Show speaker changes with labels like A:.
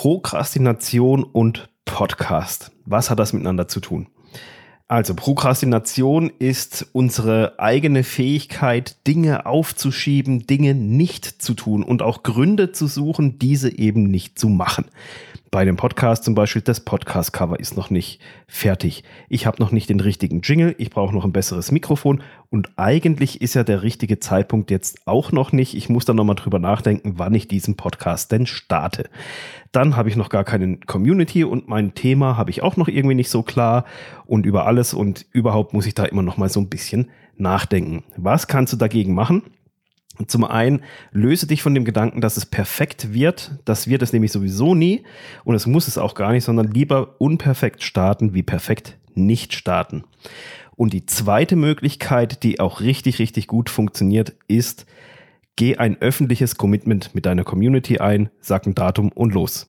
A: Prokrastination und Podcast. Was hat das miteinander zu tun? Also Prokrastination ist unsere eigene Fähigkeit, Dinge aufzuschieben, Dinge nicht zu tun und auch Gründe zu suchen, diese eben nicht zu machen bei dem Podcast zum Beispiel, das Podcast-Cover ist noch nicht fertig. Ich habe noch nicht den richtigen Jingle, ich brauche noch ein besseres Mikrofon und eigentlich ist ja der richtige Zeitpunkt jetzt auch noch nicht. Ich muss dann nochmal drüber nachdenken, wann ich diesen Podcast denn starte. Dann habe ich noch gar keine Community und mein Thema habe ich auch noch irgendwie nicht so klar und über alles und überhaupt muss ich da immer noch mal so ein bisschen nachdenken. Was kannst du dagegen machen? Zum einen löse dich von dem Gedanken, dass es perfekt wird. Das wird es nämlich sowieso nie und es muss es auch gar nicht, sondern lieber unperfekt starten wie perfekt nicht starten. Und die zweite Möglichkeit, die auch richtig, richtig gut funktioniert, ist, geh ein öffentliches Commitment mit deiner Community ein, sag ein Datum und los.